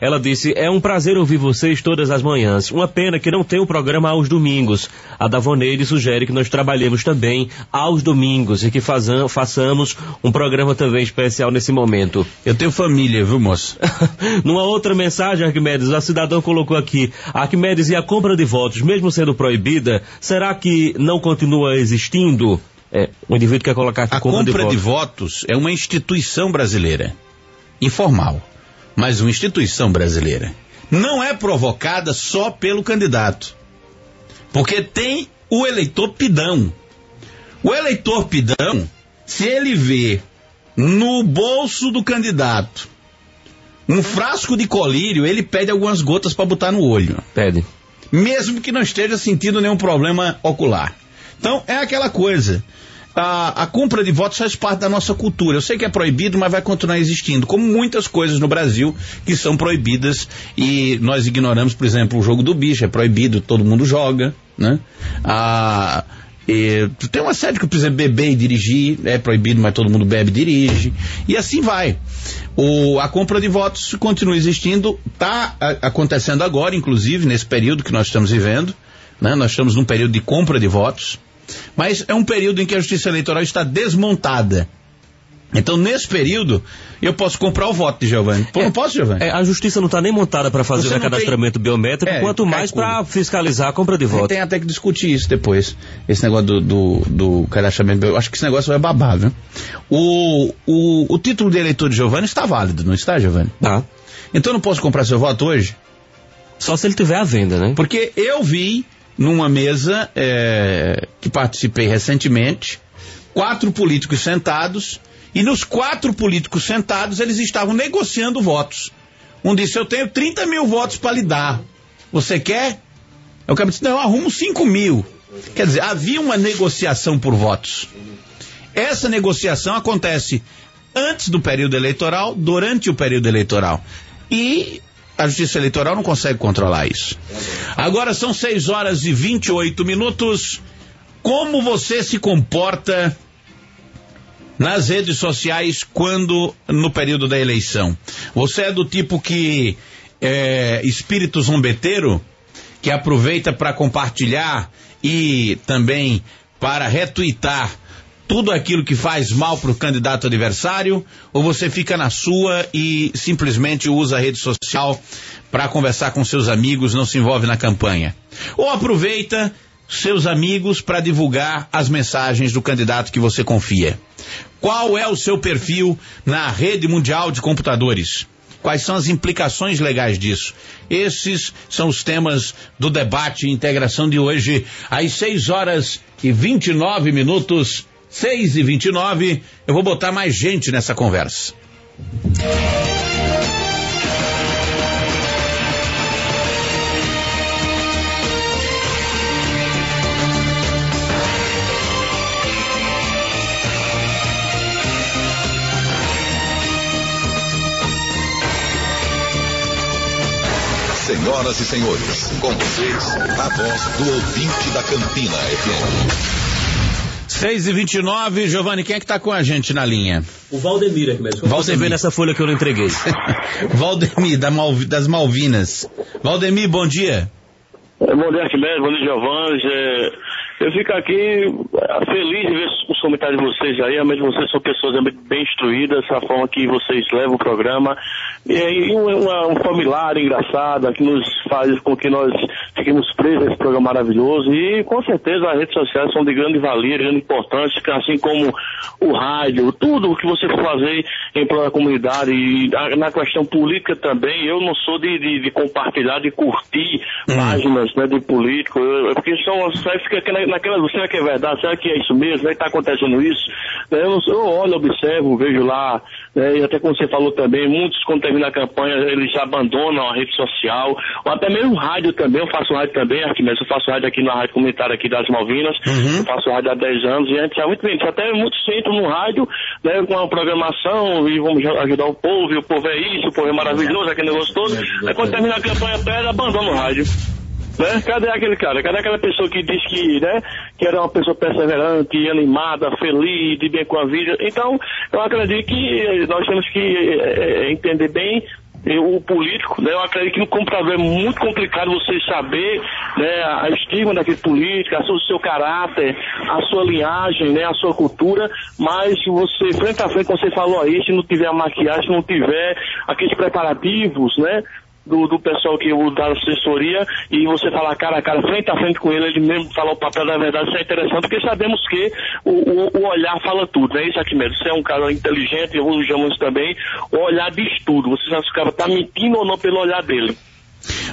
Ela disse: É um prazer ouvir vocês todas as manhãs. Uma pena que não tem o programa aos domingos. A Davoneide sugere que nós trabalhemos também aos domingos e que fazam, façamos um programa também especial nesse momento. Eu tenho família, viu, moço? Numa outra mensagem, Arquimedes, a cidadã colocou aqui: Arquimedes, e a compra de votos, mesmo sendo proibida, será que não continua existindo? É, o indivíduo quer colocar aqui a compra, compra de, votos. de votos é uma instituição brasileira, informal mas uma instituição brasileira. Não é provocada só pelo candidato. Porque tem o eleitor pidão. O eleitor pidão, se ele vê no bolso do candidato um frasco de colírio, ele pede algumas gotas para botar no olho. Pede. Mesmo que não esteja sentindo nenhum problema ocular. Então, é aquela coisa a, a compra de votos faz parte da nossa cultura. Eu sei que é proibido, mas vai continuar existindo, como muitas coisas no Brasil que são proibidas e nós ignoramos, por exemplo, o jogo do bicho é proibido, todo mundo joga, né? A, e, tem uma série que precisa beber e dirigir, é proibido, mas todo mundo bebe e dirige. E assim vai. O, a compra de votos continua existindo, está acontecendo agora, inclusive, nesse período que nós estamos vivendo. Né? Nós estamos num período de compra de votos. Mas é um período em que a justiça eleitoral está desmontada. Então, nesse período, eu posso comprar o voto de Giovanni. Pô, é, não posso, Giovanni? É, a justiça não está nem montada para fazer Você o cadastramento tem... biométrico, é, quanto mais para fiscalizar a compra de voto. Tem até que discutir isso depois. Esse negócio do, do, do cadastramento biométrico. Acho que esse negócio vai babar, viu? O, o, o título de eleitor de Giovanni está válido, não está, Giovanni? Tá. Então eu não posso comprar seu voto hoje? Só se ele tiver à venda, né? Porque eu vi numa mesa é, que participei recentemente, quatro políticos sentados, e nos quatro políticos sentados eles estavam negociando votos. Um disse: Eu tenho 30 mil votos para lhe dar. Você quer? Eu acabei disse: Não, eu arrumo 5 mil. Quer dizer, havia uma negociação por votos. Essa negociação acontece antes do período eleitoral, durante o período eleitoral. E a Justiça Eleitoral não consegue controlar isso. Agora são 6 horas e 28 minutos. Como você se comporta nas redes sociais quando no período da eleição? Você é do tipo que é, espírito zombeteiro que aproveita para compartilhar e também para retweetar tudo aquilo que faz mal para o candidato adversário, ou você fica na sua e simplesmente usa a rede social para conversar com seus amigos, não se envolve na campanha? Ou aproveita seus amigos para divulgar as mensagens do candidato que você confia? Qual é o seu perfil na rede mundial de computadores? Quais são as implicações legais disso? Esses são os temas do debate e integração de hoje, às 6 horas e 29 minutos 6 e 29 eu vou botar mais gente nessa conversa. Senhoras e senhores, com vocês, a voz do ouvinte da Campina FM. 6 e 29 Giovanni, quem é que tá com a gente na linha? O Valdemir aqui mesmo. Como Valdemir. você vê nessa folha que eu não entreguei. Valdemir, da Malvi, das Malvinas. Valdemir, bom dia. É, bom dia, Arquimedes, bom dia, Giovanni. É, eu fico aqui é, feliz de ver os comentários de vocês aí, realmente vocês são pessoas bem instruídas, a forma que vocês levam o programa. E, e uma, um familiar engraçado que nos faz com que nós fiquemos presos a esse programa maravilhoso. E com certeza as redes sociais são de grande valia, de grande importância, assim como o rádio, tudo o que você for fazer em prol da comunidade. E na questão política também, eu não sou de, de, de compartilhar, de curtir hum. páginas né, de político, eu, porque são, fica naquela, será que é verdade? Será que é isso mesmo? Está acontecendo isso? Eu, eu olho, observo, vejo lá, né, e até como você falou também, muitos quando termina a campanha, eles abandonam a rede social, ou até mesmo rádio também, eu faço rádio também, Arquimedes, eu faço rádio aqui na rádio comunitária aqui das Malvinas, uhum. eu faço rádio há 10 anos, e antes, há muito bem, até muitos entram no rádio, né, com uma programação, e vamos ajudar o povo, e o povo é isso, o povo é maravilhoso, aquele negócio todo, aí quando termina a campanha, pega, abandona o rádio. Né? Cadê aquele cara? Cadê aquela pessoa que diz que, né, que era uma pessoa perseverante, animada, feliz, de bem com a vida? Então, eu acredito que nós temos que é, entender bem o político, né? Eu acredito que no computador é muito complicado você saber né, a estima daquele político, o seu caráter, a sua linhagem, né, a sua cultura, mas você, frente a frente, como você falou aí, se não tiver a maquiagem, se não tiver aqueles preparativos, né, do, do pessoal que o da assessoria e você falar cara a cara, frente a frente com ele, ele mesmo falar o papel da verdade, isso é interessante, porque sabemos que o, o, o olhar fala tudo, né? Isso aqui mesmo. Você é um cara inteligente, eu usamos isso também, o olhar diz tudo. Você sabe se o cara está mentindo ou não pelo olhar dele.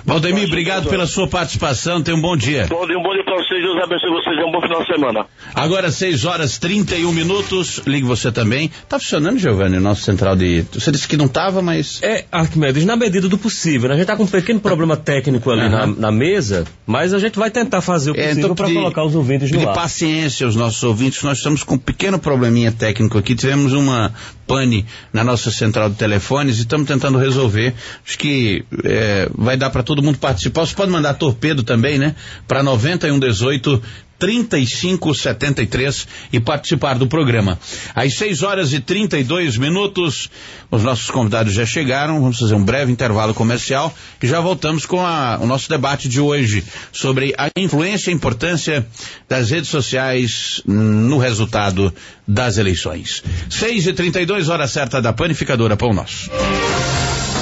Valdemir, obrigado pela sua participação. Tenha um bom dia. Bom dia, um bom dia para vocês. Deus abençoe vocês. Um bom final de semana. Agora, 6 horas 31 minutos. Ligue você também. Tá funcionando, Giovanni, o nosso central de. Você disse que não tava, mas. É, Arquimedes, na medida do possível. Né? A gente tá com um pequeno problema técnico ali uhum. na, na, mesa, mas a gente vai tentar fazer o possível é, então, para colocar os ouvintes no ar. paciência aos nossos ouvintes. Nós estamos com um pequeno probleminha técnico aqui. Tivemos uma pane na nossa central de telefones e estamos tentando resolver. Acho que é, vai dar para todo mundo participar. Você pode mandar torpedo também, né? Para 9118 3573 e participar do programa. Às 6 horas e 32 minutos, os nossos convidados já chegaram. Vamos fazer um breve intervalo comercial e já voltamos com a, o nosso debate de hoje sobre a influência e importância das redes sociais no resultado das eleições. 6 e 32 hora certa da panificadora Pão Nosso.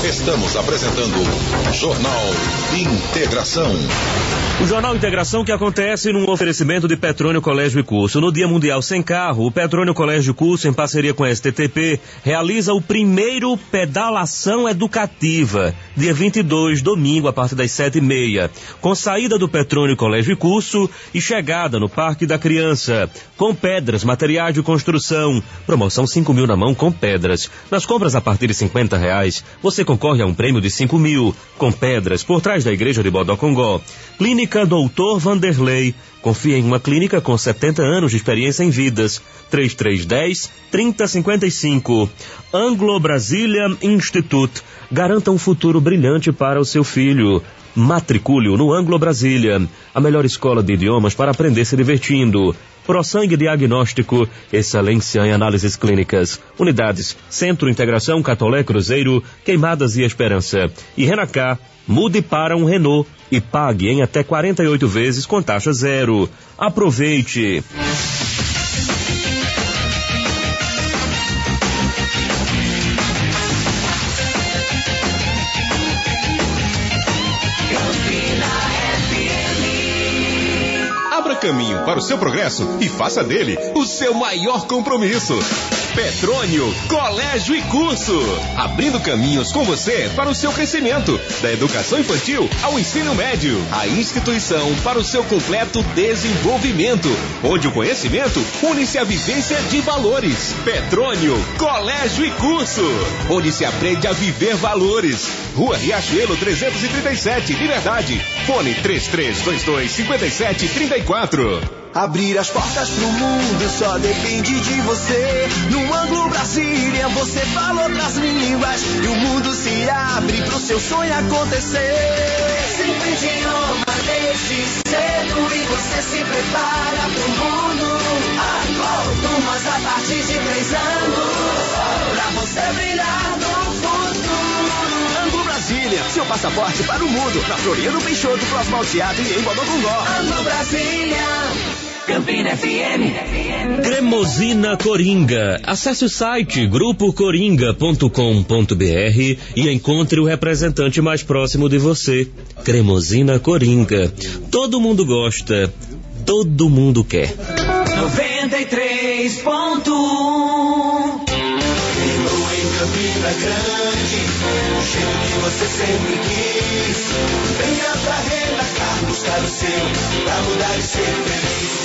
Estamos apresentando Jornal Integração. O Jornal Integração que acontece num oferecimento de Petrônio Colégio e Curso. No Dia Mundial Sem Carro, o Petrônio Colégio e Curso, em parceria com a STTP, realiza o primeiro pedalação educativa, dia 22, domingo, a partir das sete e meia, com saída do Petrônio Colégio e Curso e chegada no Parque da Criança, com pedras, materiais de construção, promoção 5 mil na mão com pedras. Nas compras a partir de 50 reais, você concorre a um prêmio de 5 mil, com pedras, por trás da Igreja de Bodocongó. Clínica Doutor Vanderlei. Confia em uma clínica com 70 anos de experiência em vidas. 3310 3055. Anglo Brazilian Institute. Garanta um futuro brilhante para o seu filho. Matricule-o no Anglo Brasília, a melhor escola de idiomas para aprender se divertindo. ProSangue Diagnóstico, excelência em análises clínicas. Unidades Centro Integração Catolé Cruzeiro, Queimadas e Esperança. E Renacá, mude para um Renault e pague em até 48 vezes com taxa zero. Aproveite! Para o seu progresso e faça dele o seu maior compromisso. Petrônio Colégio e Curso. Abrindo caminhos com você para o seu crescimento, da educação infantil ao ensino médio. A instituição para o seu completo desenvolvimento, onde o conhecimento une-se à vivência de valores. Petrônio Colégio e Curso, onde se aprende a viver valores. Rua Riachuelo 337, Liberdade. Fone 3322 5734. Abrir as portas pro mundo só depende de você. No ângulo Brasília você fala outras línguas e o mundo se abre pro seu sonho acontecer. Cinco idiomas desde cedo e você se prepara pro mundo. Turmas a partir de três anos pra você brilhar no futuro. Ângulo Brasília, seu passaporte para o mundo. Na Floriano Peixoto, próximo ao teatro e em Bodocongó. Ângulo Brasília. Campina FM. Cremosina Coringa. Acesse o site grupocoringa.com.br e encontre o representante mais próximo de você. Cremosina Coringa. Todo mundo gosta, todo mundo quer. 93.1 Campina Grande, o jeito que você sempre quis. Venha pra Renacar buscar o seu, pra mudar e ser feliz.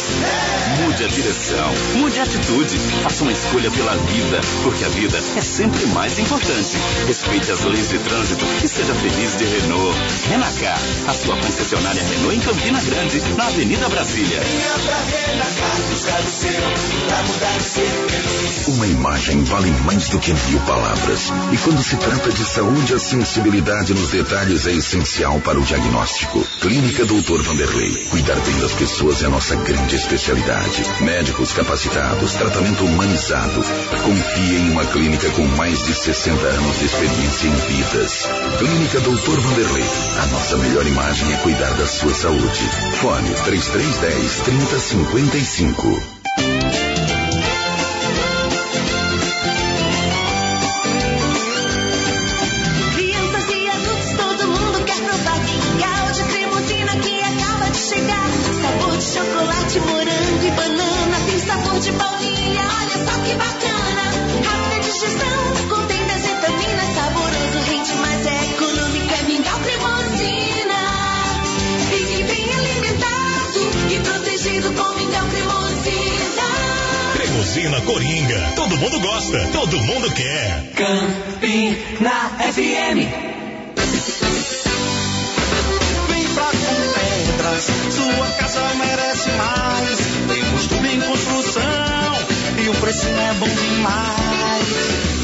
Mude a direção, mude a atitude, faça uma escolha pela vida, porque a vida é sempre mais importante. Respeite as leis de trânsito e seja feliz de Renault. Renacar, a sua concessionária Renault em Campina Grande, na Avenida Brasília. Renacar buscar o seu, mudar ser feliz. Uma imagem vale mais do que mil palavras. E quando se trata de saúde, a sensibilidade nos detalhes é essencial para o diagnóstico. Clínica Doutor Vanderlei. Cuidar bem das pessoas é a nossa grande esperança especialidade, médicos capacitados, tratamento humanizado. Confie em uma clínica com mais de 60 anos de experiência em vidas. Clínica Doutor Vanderlei. A nossa melhor imagem é cuidar da sua saúde. Fone 3310 3055. De baunilha, olha só que bacana. Rápida digestão, contém vitaminas. Saboroso, rende, mas é econômico. É mingau cremosina. Fique bem alimentado e protegido com mingau cremosina. Cremosina Coringa. Todo mundo gosta, todo mundo quer. Campina FM. Vem pra com pedras, sua casa merece mais. É bom demais.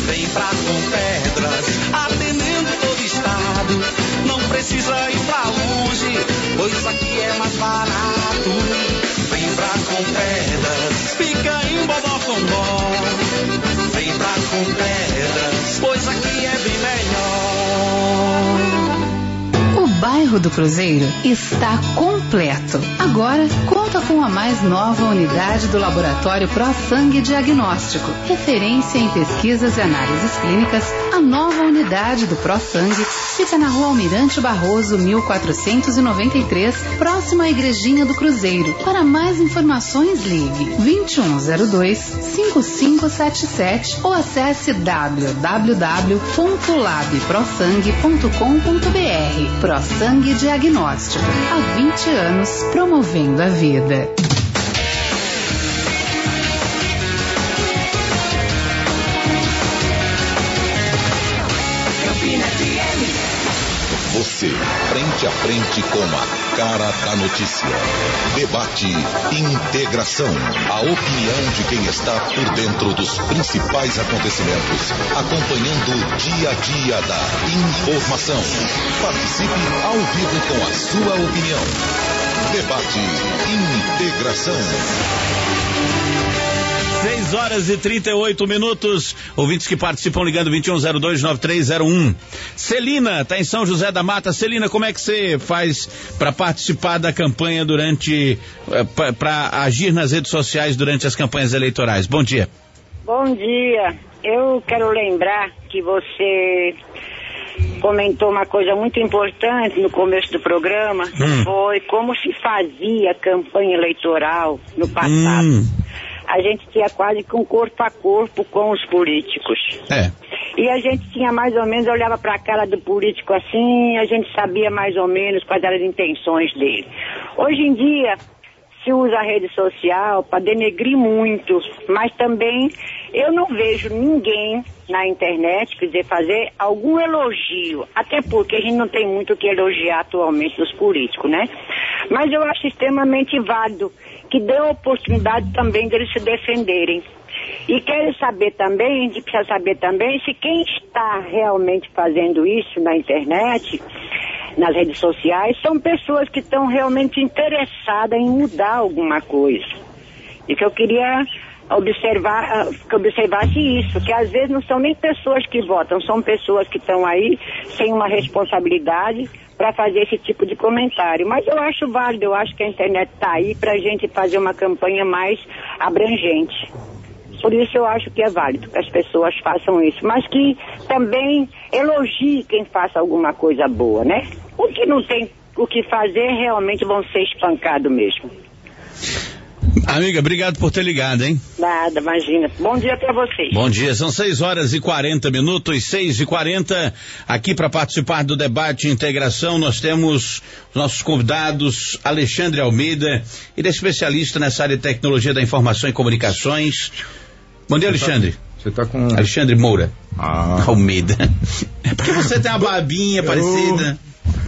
Vem pra com pedras, atendendo todo estado. Não precisa ir pra longe, pois aqui é mais barato. Vem pra com pedras, fica em Bobocombó. Vem pra com pedras, pois aqui é bem melhor. O bairro do Cruzeiro está completo. Agora conta com a mais nova unidade do Laboratório Pro Sangue Diagnóstico, referência em pesquisas e análises clínicas. A nova unidade do Pro Sangue fica na Rua Almirante Barroso, 1493, próximo à Igrejinha do Cruzeiro. Para mais informações, ligue 2102 5577 ou acesse www.labprosangue.com.br. Pro Sangue Diagnóstico. Há 20 anos promovendo a vida. Frente a frente com a cara da notícia. Debate Integração. A opinião de quem está por dentro dos principais acontecimentos. Acompanhando o dia a dia da informação. Participe ao vivo com a sua opinião. Debate Integração. 6 horas e 38 minutos. Ouvintes que participam ligando 21029301. Celina, tá em São José da Mata. Celina, como é que você faz para participar da campanha durante. para agir nas redes sociais durante as campanhas eleitorais? Bom dia. Bom dia. Eu quero lembrar que você comentou uma coisa muito importante no começo do programa, Hum. foi como se fazia campanha eleitoral no passado. Hum, A gente tinha quase que um corpo a corpo com os políticos. é. E a gente tinha mais ou menos, olhava para a cara do político assim, a gente sabia mais ou menos quais eram as intenções dele. Hoje em dia, se usa a rede social para denegrir muito, mas também eu não vejo ninguém na internet, quer dizer, fazer algum elogio, até porque a gente não tem muito o que elogiar atualmente dos políticos, né? Mas eu acho extremamente válido que dê a oportunidade também deles se defenderem. E quero saber também, a gente precisa saber também se quem está realmente fazendo isso na internet, nas redes sociais, são pessoas que estão realmente interessadas em mudar alguma coisa. E que eu queria observar, que observasse isso, que às vezes não são nem pessoas que votam, são pessoas que estão aí sem uma responsabilidade para fazer esse tipo de comentário. Mas eu acho válido, eu acho que a internet está aí para a gente fazer uma campanha mais abrangente. Por isso eu acho que é válido que as pessoas façam isso, mas que também elogie quem faça alguma coisa boa, né? O que não tem o que fazer realmente vão ser espancados mesmo. Amiga, obrigado por ter ligado, hein? Nada, imagina. Bom dia para vocês. Bom dia, são 6 horas e 40 minutos, 6 e 40 Aqui para participar do debate integração, nós temos os nossos convidados Alexandre Almeida, ele é especialista nessa área de tecnologia da informação e comunicações. Bom dia, Alexandre. Você tá com. Alexandre Moura. Ah. Almeida. É porque você tem uma barbinha parecida.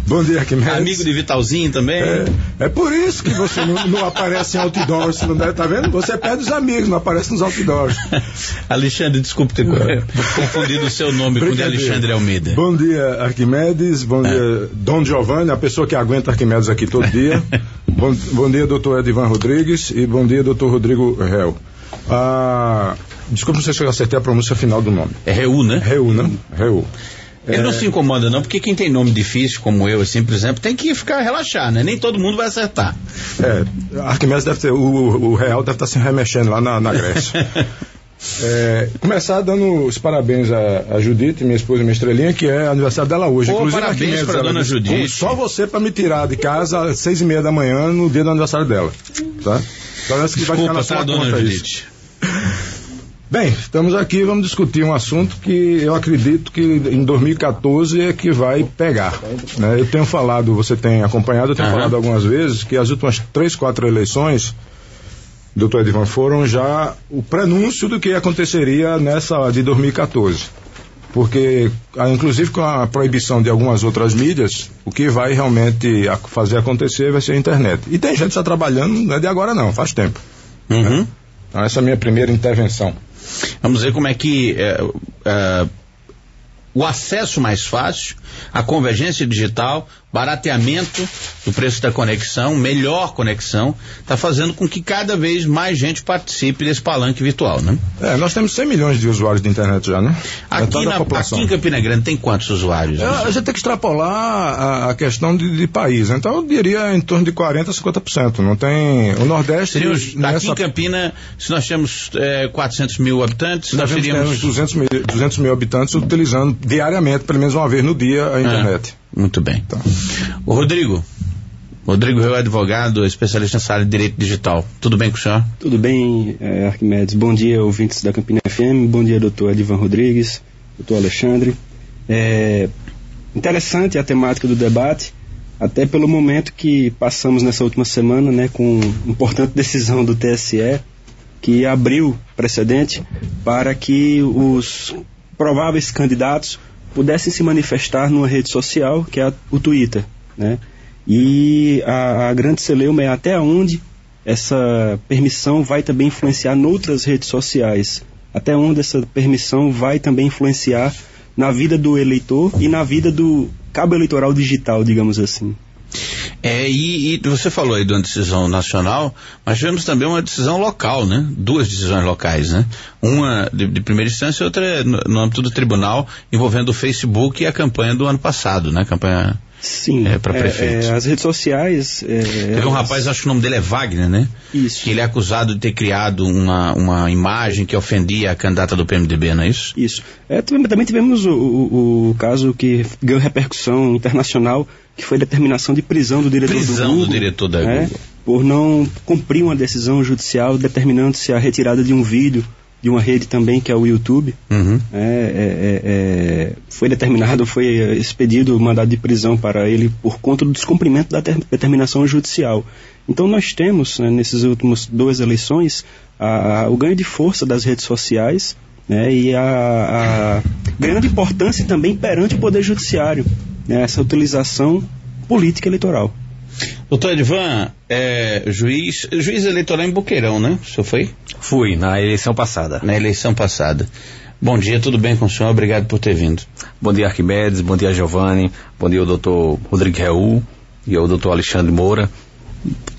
Bom dia, Arquimedes. Amigo de Vitalzinho também. É, é por isso que você não, não aparece em outdoors, não deve, tá vendo? Você perde os amigos, não aparece nos outdoors. Alexandre, desculpe ter confundido o seu nome com o de. Alexandre Almeida. Bom dia, Arquimedes. Bom dia, Dom Giovanni, a pessoa que aguenta Arquimedes aqui todo dia. Bom, bom dia, doutor Edivan Rodrigues e bom dia, doutor Rodrigo Réu. Ah, desculpa, sei se eu acertei a pronúncia final do nome. É Reu, né? Reu, né? Reu. Ele não se incomoda não, porque quem tem nome difícil, como eu, assim, por exemplo, tem que ficar relaxar, né? Nem todo mundo vai acertar. É, Arquimedes deve ter, o, o Real deve estar se remexendo lá na, na Grécia. É, começar dando os parabéns a, a Judite, minha esposa, minha estrelinha, que é aniversário dela hoje. Pô, Inclusive, parabéns ela dona disse, Judite. "Pô, Só você para me tirar de casa às seis e meia da manhã no dia do aniversário dela. Tá? Então, que vai ficar Desculpa, na tá, sua dona conta isso. Bem, estamos aqui, vamos discutir um assunto que eu acredito que em 2014 é que vai pegar. né? Eu tenho falado, você tem acompanhado, eu tenho Aham. falado algumas vezes que as últimas três, quatro eleições, doutor Edvan, foram já o prenúncio do que aconteceria nessa de 2014. Porque, ah, inclusive com a proibição de algumas outras mídias, o que vai realmente fazer acontecer vai ser a internet. E tem gente que está trabalhando, não é de agora não, faz tempo. Uhum. Então, essa é a minha primeira intervenção. Vamos ver como é que é, é, o acesso mais fácil, a convergência digital, barateamento do preço da conexão, melhor conexão, está fazendo com que cada vez mais gente participe desse palanque virtual, né? É, nós temos 100 milhões de usuários de internet já, né? Aqui, Metade da na, aqui em Campina Grande tem quantos usuários? É, a gente tem que extrapolar a, a questão de, de país. Então eu diria em torno de 40% a 50%. Não tem. O Nordeste. Seria os- aqui nessa, em Campina, se nós temos é, 400 mil habitantes, nós nós teríamos... uns 200 mil, 200 mil habitantes utilizando diariamente, pelo menos uma vez no dia, a internet. Muito bem. Então, O Rodrigo. Rodrigo Reu é advogado, especialista nessa área de direito digital. Tudo bem com o senhor? Tudo bem, eh, Arquimedes? Bom dia, ouvintes da Campina FM. Bom dia, doutor Edivan Rodrigues, doutor Alexandre. É interessante a temática do debate, até pelo momento que passamos nessa última semana, né, com importante decisão do TSE, que abriu precedente para que os prováveis candidatos pudessem se manifestar numa rede social, que é a- o Twitter, né? E a, a grande celeuma é até onde essa permissão vai também influenciar noutras redes sociais. Até onde essa permissão vai também influenciar na vida do eleitor e na vida do cabo eleitoral digital, digamos assim. É, e, e você falou aí de uma decisão nacional, mas tivemos também uma decisão local, né? Duas decisões locais, né? Uma de, de primeira instância e outra no, no âmbito do tribunal, envolvendo o Facebook e a campanha do ano passado, né? Campanha Sim, é, para é, prefeito. é, as redes sociais. é, Teve um elas- rapaz, acho que o nome dele é Wagner, né? Isso. Que ele é acusado de ter criado uma, uma imagem que ofendia a candidata do PMDB, não é isso? Isso. É, também, também tivemos o, o- o caso que ganhou repercussão internacional, que foi a determinação de prisão do diretor Prisão do do Google. diretor da né, Google. Por não cumprir uma decisão judicial determinando-se a retirada de um vídeo de uma rede também, que é o YouTube. Uhum. É, é, é, é, foi determinado, foi é, expedido mandado de prisão para ele por conta do descumprimento da ter- determinação judicial. Então nós temos, né, nesses últimos duas eleições, a- a- o ganho de força das redes sociais né, e a, a grande importância também perante o Poder Judiciário, né, essa utilização política eleitoral. Doutor Edvan, é, juiz, juiz eleitoral em Boqueirão, né? O senhor foi? Fui, na eleição passada. Na eleição passada. Bom dia, tudo bem com o senhor? Obrigado por ter vindo. Bom dia, Arquimedes, bom dia, Giovanni, bom dia, ao doutor Rodrigo Reul e ao doutor Alexandre Moura.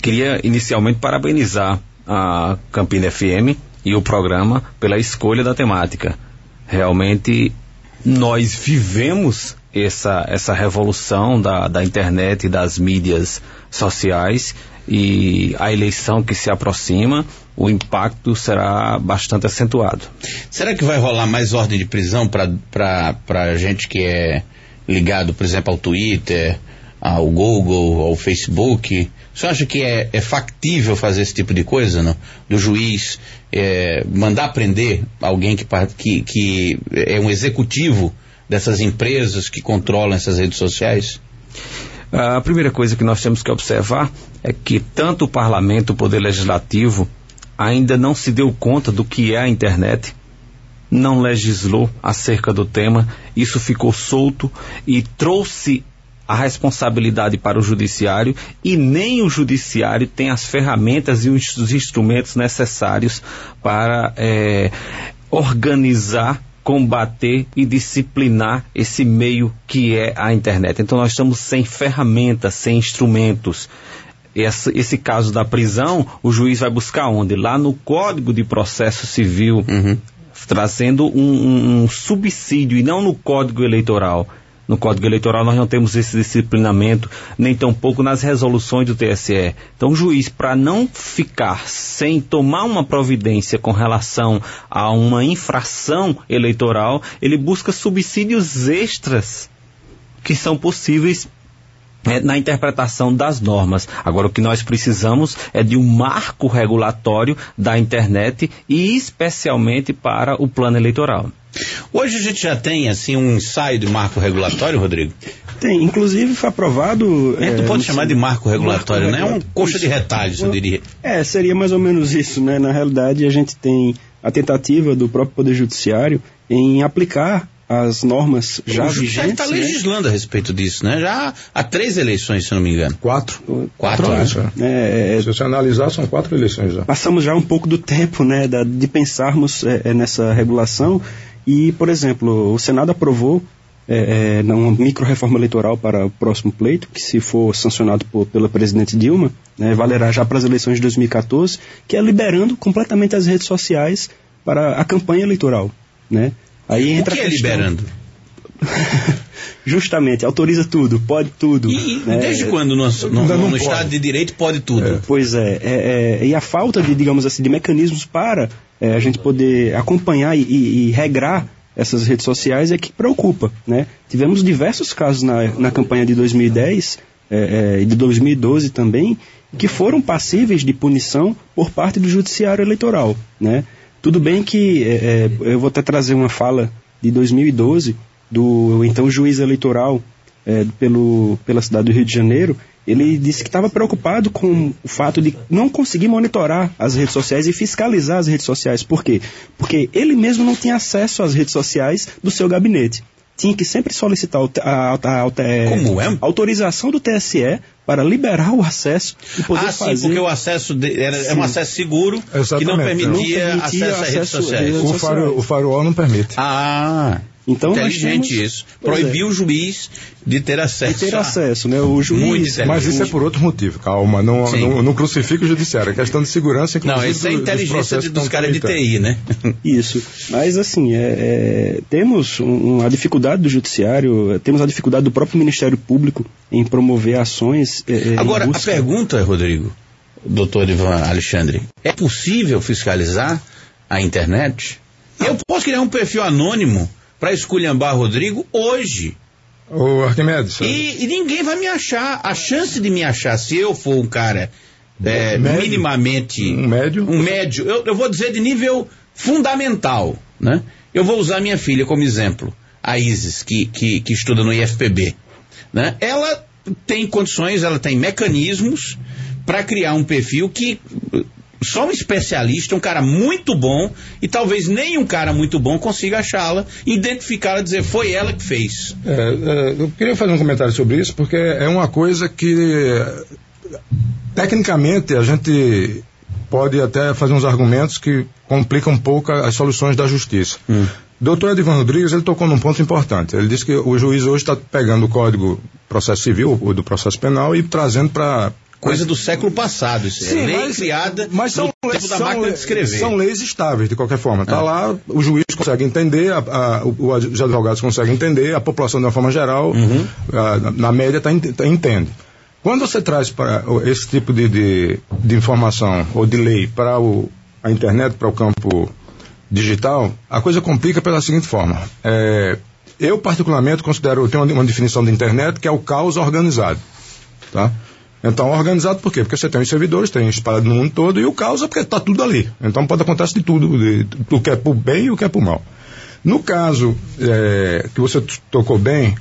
Queria inicialmente parabenizar a Campina FM e o programa pela escolha da temática. Realmente, nós vivemos essa, essa revolução da, da internet e das mídias sociais e a eleição que se aproxima, o impacto será bastante acentuado. Será que vai rolar mais ordem de prisão para gente que é ligado, por exemplo, ao Twitter, ao Google, ao Facebook? Senhor acha que é, é factível fazer esse tipo de coisa, não? Do juiz é, mandar prender alguém que, que, que é um executivo dessas empresas que controlam essas redes sociais? A primeira coisa que nós temos que observar é que tanto o parlamento, o poder legislativo, ainda não se deu conta do que é a internet, não legislou acerca do tema, isso ficou solto e trouxe a responsabilidade para o judiciário e nem o judiciário tem as ferramentas e os os instrumentos necessários para eh, organizar combater e disciplinar esse meio que é a internet. Então nós estamos sem ferramentas, sem instrumentos. esse, esse caso da prisão, o juiz vai buscar onde? Lá no Código de Processo Civil, trazendo um, um- um subsídio e não no Código Eleitoral. No Código Eleitoral nós não temos esse disciplinamento, nem tampouco nas resoluções do TSE. Então o juiz, para não ficar sem tomar uma providência com relação a uma infração eleitoral, ele busca subsídios extras que são possíveis é, na interpretação das normas. Agora, o que nós precisamos é de um marco regulatório da internet e especialmente para o plano eleitoral. Hoje a gente já tem, assim, um ensaio de marco regulatório, Rodrigo? Tem, inclusive foi aprovado. É, tu é, pode chamar de marco regulatório, né? É um regulatório. coxa de Isso. retalhos, eu diria. É, seria mais ou menos isso, né? Na realidade, a gente tem a tentativa do próprio Poder Judiciário em aplicar as normas já o vigentes. está né? legislando a respeito disso, né? Já há três eleições, se não me engano. Quatro. Quatro, Quatro, acho. né? É, é, Se você analisar, são quatro eleições já. passamos já um pouco do tempo né, da- de pensarmos é, é, nessa regulação e, por exemplo, o Senado aprovou é, é, uma micro-reforma eleitoral para o próximo pleito, que se for sancionado por- pela presidente Dilma, né, valerá já para as eleições de 2014, que é liberando completamente as redes sociais para a campanha eleitoral. Né? Aí O entra que a é liberando? Justamente, autoriza tudo, pode tudo. E né? desde quando no, no- no pode. Estado de Direito pode tudo? Pois é, é, é, e a falta de, digamos assim, de mecanismos para é, a gente poder acompanhar e, e- e regrar essas redes sociais é que preocupa, né? Tivemos diversos casos na, na campanha de 2010 é, é, e de 2012 também que foram passíveis de punição por parte do judiciário eleitoral, né? Tudo bem que é, é, eu vou até trazer uma fala de 2012 do então juiz eleitoral é, pelo, pela cidade do Rio de Janeiro, ele disse que estava preocupado com o fato de não conseguir monitorar as redes sociais e fiscalizar as redes sociais. Por quê? Porque ele mesmo não tinha acesso às redes sociais do seu gabinete. Tinha que sempre solicitar a, a- a- é, Como é? autorização do TSE para liberar o acesso e poder Ah, sim, fazer. porque o acesso de- era, é um acesso seguro que não Exatamente. permitia, Não permitia acesso às redes acesso às sociais. redes O, faro, o firewall não permite. Ah, Então, inteligente temos- isso. Pois é. O juiz de ter acesso. de ter a- acesso, né? O juiz. Mas isso é por outro motivo, calma. Não, Sim. não, não crucifica o judiciário. É questão de segurança, inclusive. Não, isso é dos inteligência dos estão caras de. TI, né? Isso. Mas, assim, é, é, temos um, a dificuldade do judiciário, temos a dificuldade do próprio Ministério Público em promover ações. é, é, Agora, a pergunta, Rodrigo, doutor Ivan Alexandre, é possível fiscalizar a internet? Eu posso criar um perfil anônimo para esculhambar Rodrigo hoje. Ô, Arquimedes. E, e ninguém vai me achar. A chance de me achar, se eu for um cara é, Médio. minimamente. Um médio. Um médio, eu, eu vou dizer de nível fundamental, né? Eu vou usar minha filha como exemplo, a Isis, que, que, que estuda no IFPB. Né? Ela tem condições, ela tem mecanismos para criar um perfil que só um especialista, um cara muito bom, e talvez nem um cara muito bom consiga achá-la, identificá-la e dizer foi ela que fez. É, é, eu queria fazer um comentário sobre isso, porque é uma coisa que, tecnicamente, a gente pode até fazer uns argumentos que complicam um pouco as soluções da justiça. Doutor Edivan Rodrigues, ele tocou num ponto importante. Ele disse que o juiz hoje está pegando o Código Processo Civil, o do processo penal, e trazendo para Coisa do século passado, isso Sim, é lei mas- criada mas são, no tempo da são máquina le- de escrever. São leis estáveis, de qualquer forma. Está É. lá, o juiz consegue entender, a- a- o- os advogados conseguem entender, a população de uma forma geral, Uhum. a- na, na média, tá, ent- tá- entende. Quando você traz para esse tipo de, de, de informação ou de lei para o- a internet, para o campo digital, a coisa complica pela seguinte forma. É, eu, particularmente, considero, tem uma, uma definição de internet que é o caos organizado. Tá? Então, organizado por quê? Porque você tem os servidores, tem espalhado no mundo todo, e o caos é porque está tudo ali. Então, pode acontecer de tudo, de, o que é por bem e o que é por mal. No caso é, que você tocou bem,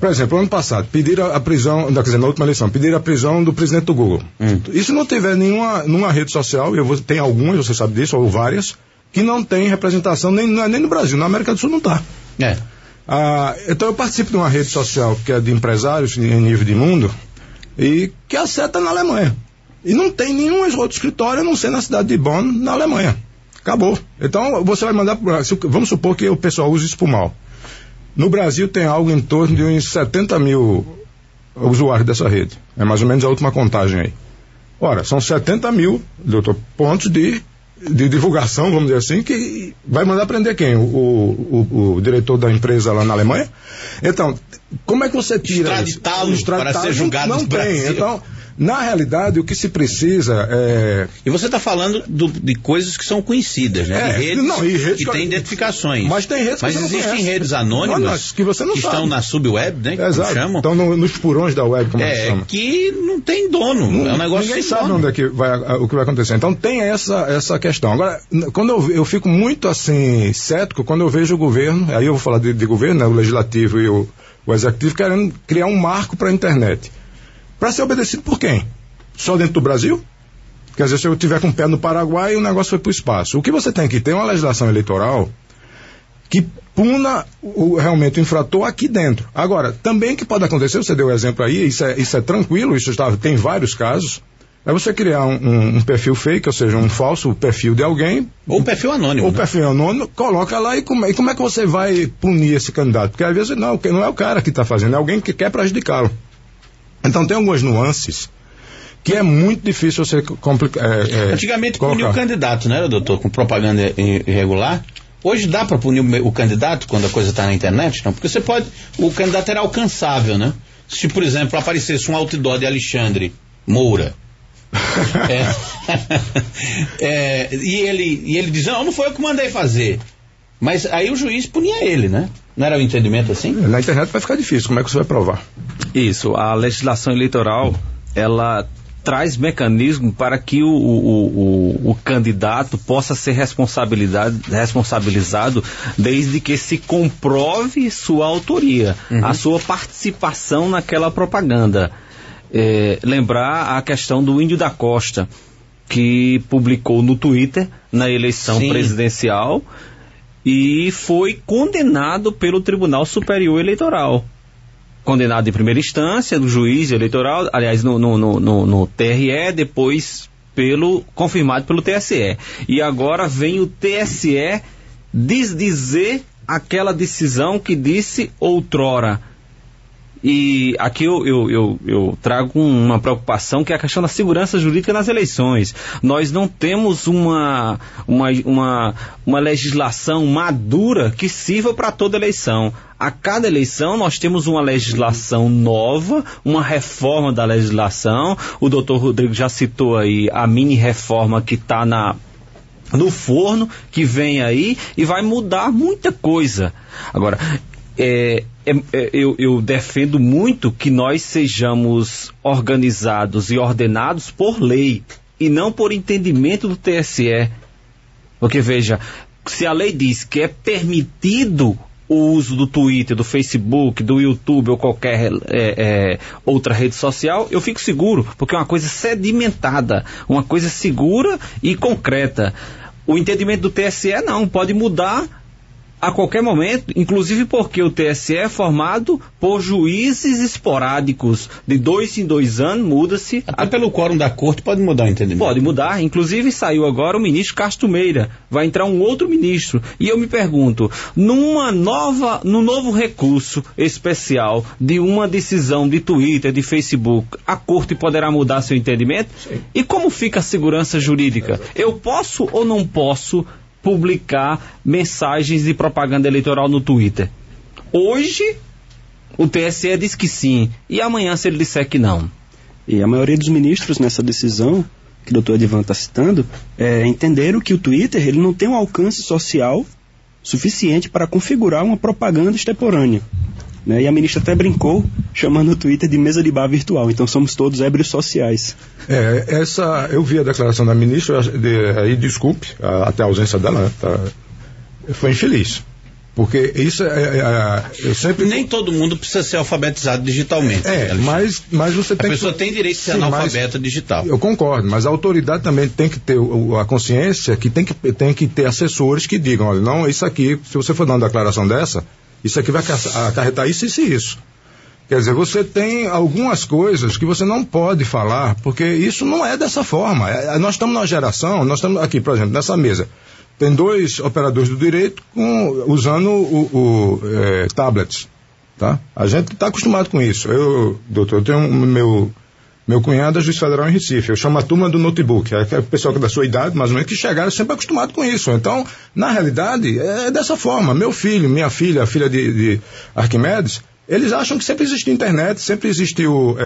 por exemplo, ano passado, pediram a prisão, quer dizer, na última eleição, pediram a prisão do presidente do Google. E se não tiver nenhuma, nenhuma rede social, eu vou, tem algumas, você sabe disso, ou várias, que não tem representação nem, é nem no Brasil, na América do Sul não está. É. Ah, então eu participo de uma rede social que é de empresários em nível de mundo e que a seta na Alemanha. E não tem nenhum outro escritório a não ser na cidade de Bonn, na Alemanha. Acabou. Então você vai mandar. Vamos supor que o pessoal use isso por mal. No Brasil tem algo em torno de uns 70 mil usuários dessa rede. É mais ou menos a última contagem aí. Ora, são 70 mil, doutor, pontos de, de divulgação, vamos dizer assim, que vai mandar prender quem? O, o, o- diretor da empresa lá na Alemanha? Então, como é que você tira Extraditá-lo isso? para ser julgado Não no tem. Brasil. Então, na realidade, o que se precisa é. E você está falando do- de coisas que são conhecidas, né? É, de redes, não, e redes que que- têm identificações. Mas tem redes que Mas não existem redes anônimas Não, não, que você não sabe. estão na subweb, né? Que Exato. chamam. Então, no- nos furões da web, como é, que É, chama? que não tem dono. é um negócio Ninguém sabe dono. onde é que vai, o que vai acontecer. Então tem essa, essa questão. Agora, quando eu, eu fico muito assim, cético, quando eu vejo o governo, aí eu vou falar de, de governo, né, o legislativo e o, o executivo, querendo criar um marco para a internet. Para ser obedecido por quem? Só dentro do Brasil? Quer dizer, se eu tiver com o pé no Paraguai, o negócio foi para o espaço. O que você tem que ter é uma legislação eleitoral que puna o, realmente o infrator aqui dentro. Agora, também que pode acontecer, você deu o exemplo aí, isso é, isso é tranquilo, isso está, tem vários casos, é você criar um, um- um perfil fake, ou seja, um falso perfil de alguém. Ou perfil anônimo. Ou né? perfil anônimo, coloca lá e como, e como é que você vai punir esse candidato? Porque às vezes não, não é o cara que está fazendo, é alguém que quer prejudicá-lo. Então tem algumas nuances que é muito difícil você complicar. É, é, Antigamente punia colocar. o candidato, né, doutor? Com propaganda irregular. Hoje dá para punir o candidato quando a coisa está na internet? Não, porque você pode. O candidato era alcançável, né? Se, por exemplo, aparecesse um outdoor de Alexandre Moura. é, é, e, ele, e ele diz: Não, não foi eu que mandei fazer. Mas aí o juiz punia ele, né? Não era o entendimento assim? Na internet vai ficar difícil, como é que você vai provar? Isso, a legislação eleitoral, ela traz mecanismo para que o, o, o, o candidato possa ser responsabilidade, responsabilizado desde que se comprove sua autoria, a sua participação naquela propaganda. É, lembrar a questão do Índio da Costa, que publicou no Twitter, na eleição Sim. presidencial, e foi condenado pelo Tribunal Superior Eleitoral condenado em primeira instância do juiz eleitoral, aliás, no, no, no, no- TRE, depois pelo confirmado pelo TSE. E agora vem o TSE desdizer aquela decisão que disse outrora. E aqui eu, eu, eu, eu trago uma preocupação que é a questão da segurança jurídica nas eleições. Nós não temos uma, uma, uma, uma legislação madura que sirva para toda eleição. A cada eleição nós temos uma legislação nova, uma reforma da legislação. O doutor Rodrigo já citou aí a mini reforma que está na, no forno que vem aí e vai mudar muita coisa. Agora, é, é, é, eu, eu defendo muito que nós sejamos organizados e ordenados por lei e não por entendimento do TSE. Porque veja, se a lei diz que é permitido o uso do Twitter, do Facebook, do YouTube ou qualquer é, é, outra rede social, eu fico seguro, porque é uma coisa sedimentada, uma coisa segura e concreta. O entendimento do TSE não, pode mudar a qualquer momento, inclusive porque o TSE é formado por juízes esporádicos. De dois em dois anos muda-se. Até pelo quórum da corte pode mudar o entendimento. Pode mudar. Inclusive saiu agora o ministro Castro Meira. Vai entrar um outro ministro. E eu me pergunto, numa nova, num novo recurso especial de uma decisão de Twitter, de Facebook, a corte poderá mudar seu entendimento? E como fica a segurança jurídica? Eu posso ou não posso publicar mensagens de propaganda eleitoral no Twitter? Hoje, o TSE diz que sim. E amanhã, se ele disser que não? E a maioria dos ministros nessa decisão, que o doutor Edivan está citando, é, entenderam que o Twitter ele não tem um alcance social suficiente para configurar uma propaganda extemporânea. Né? E a ministra até brincou, chamando o Twitter de mesa de bar virtual. Então somos todos ébrios sociais. É, essa, eu vi a declaração da ministra, de, aí desculpe, a- até a ausência dela, né, tá, foi infeliz. Porque isso é, é, é, eu sempre. Nem todo mundo precisa ser alfabetizado digitalmente. É, mas, mas você A tem pessoa que. tem direito de ser Sim, mas- analfabeta digital. Eu concordo, mas a autoridade também tem que ter a consciência que tem que, tem que ter assessores que digam, olha, não, isso aqui, se você for dar uma declaração dessa, isso aqui vai aca- acarretar isso, isso e isso. Quer dizer, você tem algumas coisas que você não pode falar, porque isso não é dessa forma. É- é- nós estamos numa geração, nós estamos aqui, por exemplo, nessa mesa. Tem dois operadores do direito com- usando o, o, é, tablets. Tá? A gente está acostumado com isso. Eu, doutor, eu tenho meu, meu cunhado é juiz federal em Recife. Eu chamo a turma do notebook. É aquele pessoal que é da sua idade, mais ou menos, que chegaram sempre acostumado com isso. Então, na realidade, é dessa forma. Meu filho, minha filha, a filha de, de Arquimedes, eles acham que sempre existiu internet, sempre existiu